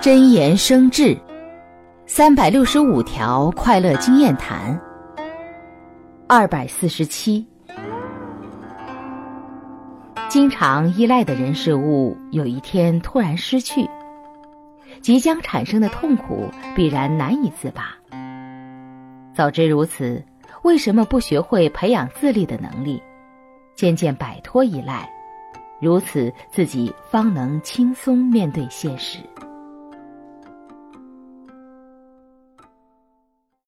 真言生智。三百六十五条快乐经验谈。二百四十七。经常依赖的人事物有一天突然失去。即将产生的痛苦必然难以自拔。早知如此为什么不学会培养自立的能力？渐渐摆脱依赖如此自己方能轻松面对现实。